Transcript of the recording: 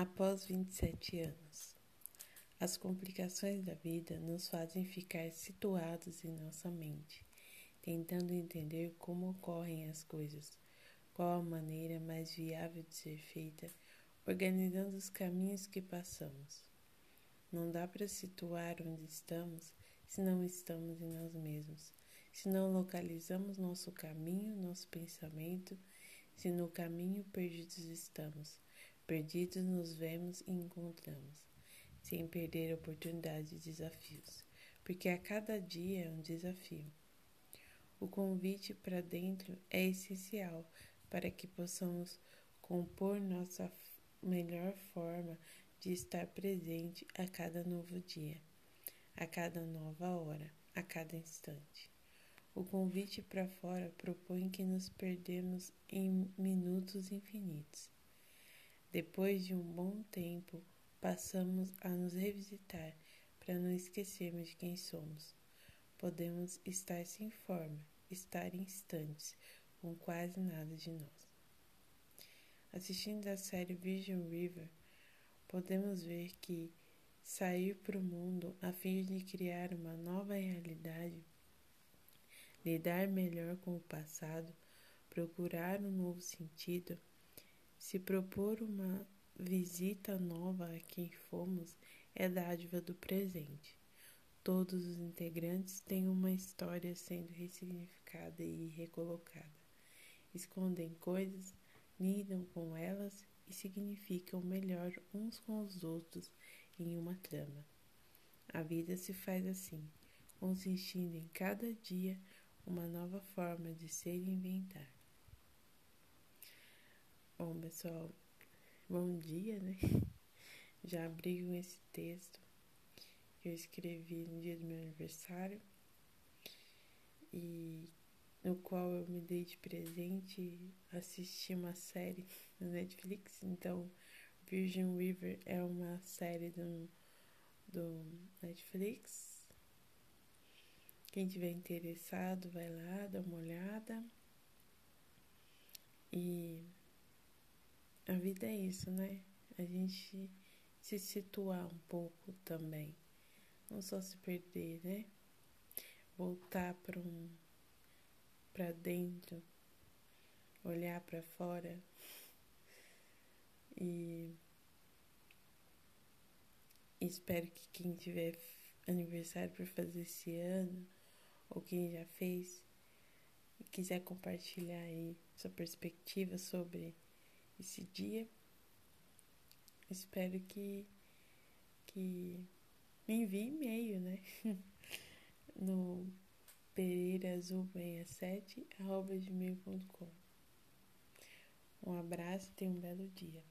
Após 27 anos, as complicações da vida nos fazem ficar situados em nossa mente, tentando entender como ocorrem as coisas, qual a maneira mais viável de ser feita, organizando os caminhos que passamos. Não dá para situar onde estamos se não estamos em nós mesmos, se não localizamos nosso caminho, nosso pensamento, se no caminho perdidos estamos Perdidos nos vemos e encontramos, sem perder a oportunidade de desafios, porque a cada dia é um desafio. O convite para dentro é essencial para que possamos compor nossa melhor forma de estar presente a cada novo dia, a cada nova hora, a cada instante. O convite para fora propõe que nos perdemos em minutos infinitos depois de um bom tempo, passamos a nos revisitar para não esquecermos de quem somos. Podemos estar sem forma, estar instantes, com quase nada de nós. Assistindo a série Vision River, podemos ver que sair para o mundo a fim de criar uma nova realidade, lidar melhor com o passado, procurar um novo sentido, se propor uma visita nova a quem fomos é dádiva do presente. Todos os integrantes têm uma história sendo ressignificada e recolocada. Escondem coisas, lidam com elas e significam melhor uns com os outros em uma trama. A vida se faz assim, consistindo em cada dia uma nova forma de ser e inventar. Bom, pessoal, bom dia, né? Já abri com esse texto que eu escrevi no dia do meu aniversário e no qual eu me dei de presente assistir uma série no Netflix. Então, Virgin River é uma série do, do Netflix. Quem tiver interessado, vai lá, dá uma olhada. E a vida é isso, né? A gente se situar um pouco também. Não só se perder, né? Voltar para um para dentro, olhar para fora e espero que quem tiver aniversário para fazer esse ano ou quem já fez quiser compartilhar aí sua perspectiva sobre esse dia. Espero que, que me envie e-mail, né? no pereiraazul67 arroba gmail.com. Um abraço e tenha um belo dia.